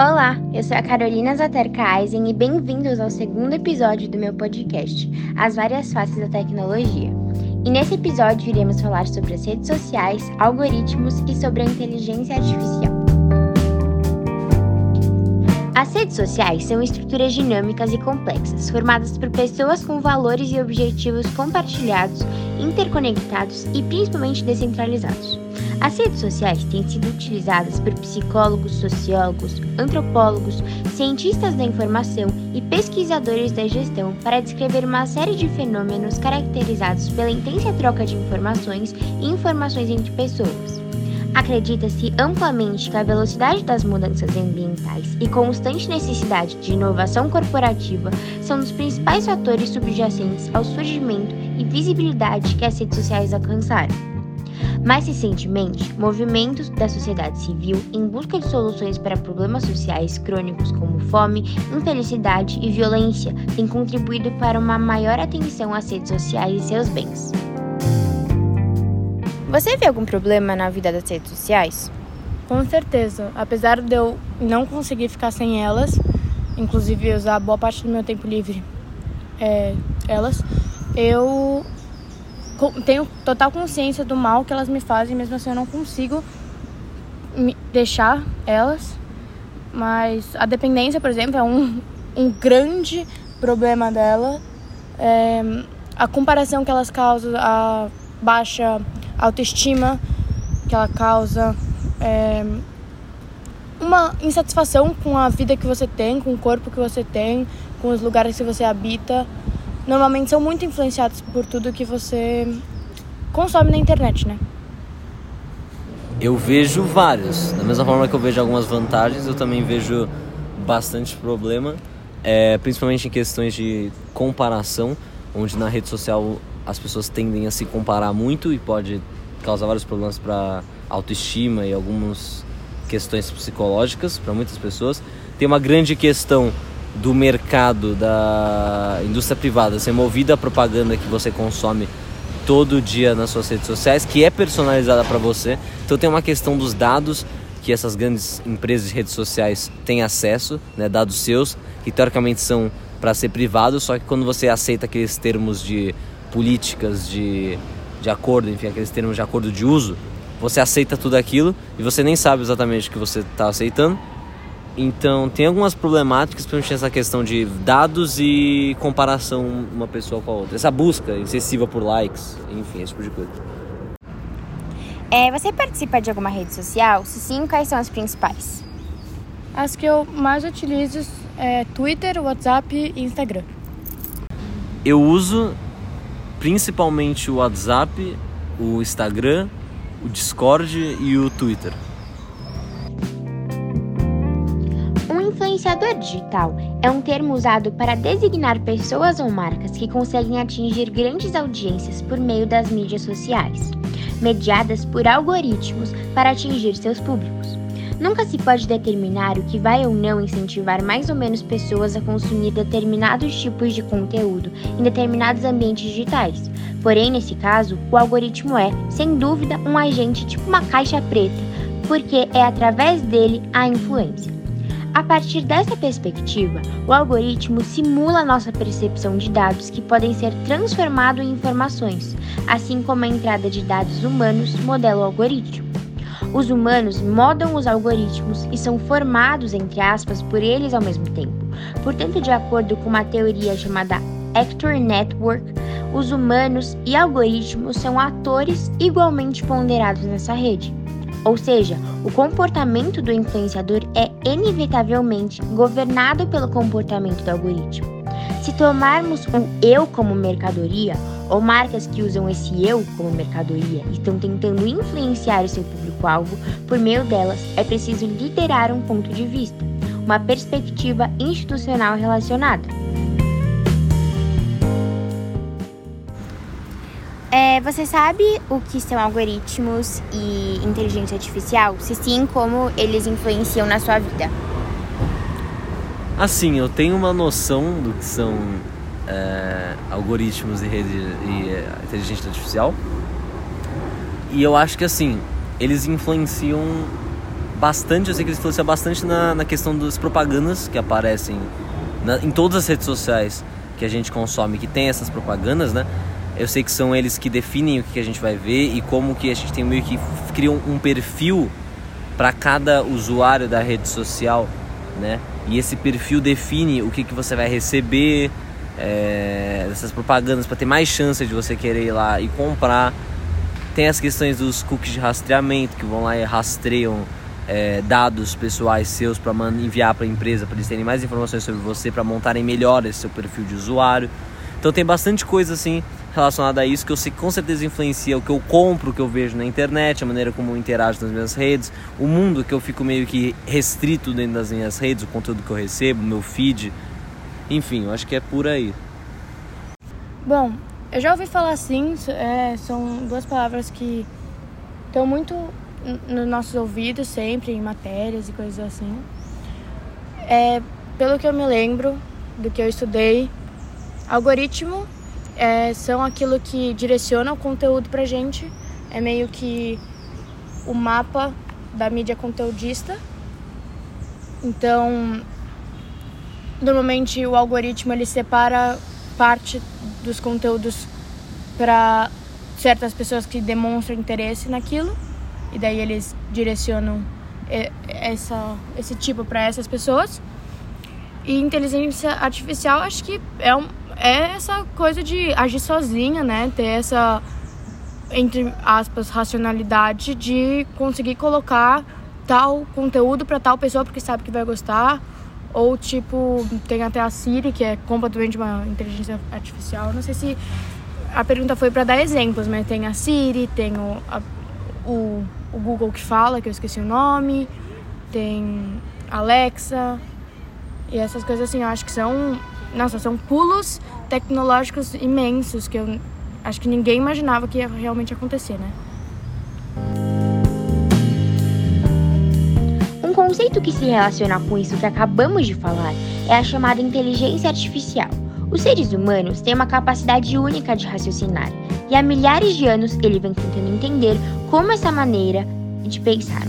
Olá, eu sou a Carolina Zaterka Eisen e bem-vindos ao segundo episódio do meu podcast, As Várias Faces da Tecnologia. E nesse episódio iremos falar sobre as redes sociais, algoritmos e sobre a inteligência artificial. As redes sociais são estruturas dinâmicas e complexas, formadas por pessoas com valores e objetivos compartilhados, interconectados e principalmente descentralizados. As redes sociais têm sido utilizadas por psicólogos, sociólogos, antropólogos, cientistas da informação e pesquisadores da gestão para descrever uma série de fenômenos caracterizados pela intensa troca de informações e informações entre pessoas. Acredita-se amplamente que a velocidade das mudanças ambientais e constante necessidade de inovação corporativa são os principais fatores subjacentes ao surgimento e visibilidade que as redes sociais alcançaram. Mais recentemente, movimentos da sociedade civil em busca de soluções para problemas sociais crônicos como fome, infelicidade e violência têm contribuído para uma maior atenção às redes sociais e seus bens. Você vê algum problema na vida das redes sociais? Com certeza. Apesar de eu não conseguir ficar sem elas, inclusive usar boa parte do meu tempo livre é, elas, eu tenho total consciência do mal que elas me fazem, mesmo assim eu não consigo deixar elas. Mas a dependência, por exemplo, é um, um grande problema dela. É, a comparação que elas causam, a baixa autoestima que ela causa, é, uma insatisfação com a vida que você tem, com o corpo que você tem, com os lugares que você habita normalmente são muito influenciados por tudo que você consome na internet, né? Eu vejo vários. Da mesma forma que eu vejo algumas vantagens, eu também vejo bastante problema, é, principalmente em questões de comparação, onde na rede social as pessoas tendem a se comparar muito e pode causar vários problemas para autoestima e algumas questões psicológicas para muitas pessoas. Tem uma grande questão do mercado da indústria privada ser movida a propaganda que você consome todo dia nas suas redes sociais, que é personalizada para você. Então tem uma questão dos dados que essas grandes empresas de redes sociais têm acesso, né, dados seus, que teoricamente são para ser privados, só que quando você aceita aqueles termos de políticas de, de acordo, enfim, aqueles termos de acordo de uso, você aceita tudo aquilo e você nem sabe exatamente o que você está aceitando então tem algumas problemáticas, principalmente essa questão de dados e comparação uma pessoa com a outra. Essa busca excessiva por likes, enfim, esse tipo de coisa. É, você participa de alguma rede social? Se sim, quais são as principais? As que eu mais utilizo é Twitter, WhatsApp e Instagram. Eu uso principalmente o WhatsApp, o Instagram, o Discord e o Twitter. Influenciador digital é um termo usado para designar pessoas ou marcas que conseguem atingir grandes audiências por meio das mídias sociais, mediadas por algoritmos para atingir seus públicos. Nunca se pode determinar o que vai ou não incentivar mais ou menos pessoas a consumir determinados tipos de conteúdo em determinados ambientes digitais. Porém, nesse caso, o algoritmo é, sem dúvida, um agente tipo uma caixa preta, porque é através dele a influência. A partir dessa perspectiva, o algoritmo simula nossa percepção de dados que podem ser transformados em informações, assim como a entrada de dados humanos modela o algoritmo. Os humanos modam os algoritmos e são formados, entre aspas, por eles ao mesmo tempo. Portanto, de acordo com uma teoria chamada Actor Network, os humanos e algoritmos são atores igualmente ponderados nessa rede. Ou seja, o comportamento do influenciador é inevitavelmente governado pelo comportamento do algoritmo. Se tomarmos o eu como mercadoria, ou marcas que usam esse eu como mercadoria e estão tentando influenciar o seu público-alvo, por meio delas é preciso liderar um ponto de vista, uma perspectiva institucional relacionada. É, você sabe o que são algoritmos e inteligência artificial? Se sim, como eles influenciam na sua vida? Assim, eu tenho uma noção do que são é, algoritmos e, rede, e é, inteligência artificial. E eu acho que assim, eles influenciam bastante, eu sei que ele influencia bastante na, na questão das propagandas que aparecem na, em todas as redes sociais que a gente consome, que tem essas propagandas, né? Eu sei que são eles que definem o que a gente vai ver e como que a gente tem meio que criam um perfil para cada usuário da rede social, né? E esse perfil define o que, que você vai receber é, dessas propagandas para ter mais chance de você querer ir lá e comprar. Tem as questões dos cookies de rastreamento que vão lá e rastreiam é, dados pessoais seus para enviar para a empresa para eles terem mais informações sobre você para montarem melhor esse seu perfil de usuário. Então tem bastante coisa assim relacionada a isso que eu sei com certeza influencia o que eu compro, o que eu vejo na internet, a maneira como eu interajo nas minhas redes, o mundo que eu fico meio que restrito dentro das minhas redes, o conteúdo que eu recebo, meu feed. Enfim, eu acho que é por aí. Bom, eu já ouvi falar assim, é, são duas palavras que estão muito nos nossos ouvidos sempre, em matérias e coisas assim. É, pelo que eu me lembro, do que eu estudei, algoritmo é, são aquilo que direciona o conteúdo pra gente. É meio que o mapa da mídia conteudista. Então, normalmente o algoritmo ele separa parte dos conteúdos para certas pessoas que demonstram interesse naquilo e daí eles direcionam essa, esse tipo para essas pessoas. E inteligência artificial acho que é, um, é essa coisa de agir sozinha, né? Ter essa, entre aspas, racionalidade de conseguir colocar tal conteúdo para tal pessoa porque sabe que vai gostar. Ou tipo, tem até a Siri, que é completamente uma inteligência artificial. Não sei se a pergunta foi para dar exemplos, mas tem a Siri, tem o, a, o o Google que fala, que eu esqueci o nome, tem Alexa e essas coisas assim, eu acho que são, nossa, são pulos tecnológicos imensos que eu acho que ninguém imaginava que ia realmente acontecer, né? Um conceito que se relaciona com isso que acabamos de falar é a chamada inteligência artificial. Os seres humanos têm uma capacidade única de raciocinar, e há milhares de anos ele vem tentando entender como essa maneira de pensar.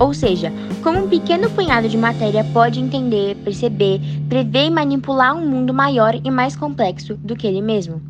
Ou seja, como um pequeno punhado de matéria pode entender, perceber, prever e manipular um mundo maior e mais complexo do que ele mesmo.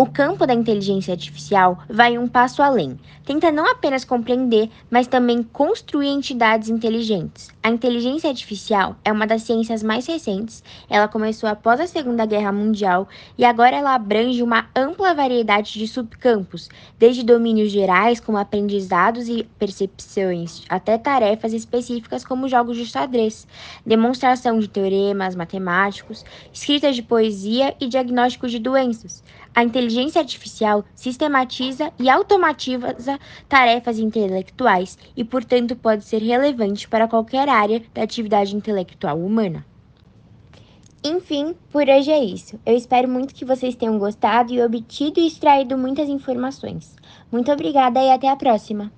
O campo da inteligência artificial vai um passo além. Tenta não apenas compreender, mas também construir entidades inteligentes. A inteligência artificial é uma das ciências mais recentes. Ela começou após a Segunda Guerra Mundial e agora ela abrange uma ampla variedade de subcampos, desde domínios gerais como aprendizados e percepções, até tarefas específicas como jogos de xadrez, demonstração de teoremas matemáticos, escrita de poesia e diagnóstico de doenças. A inteligência artificial sistematiza e automatiza tarefas intelectuais e, portanto, pode ser relevante para qualquer área da atividade intelectual humana. Enfim, por hoje é isso. Eu espero muito que vocês tenham gostado e obtido e extraído muitas informações. Muito obrigada e até a próxima!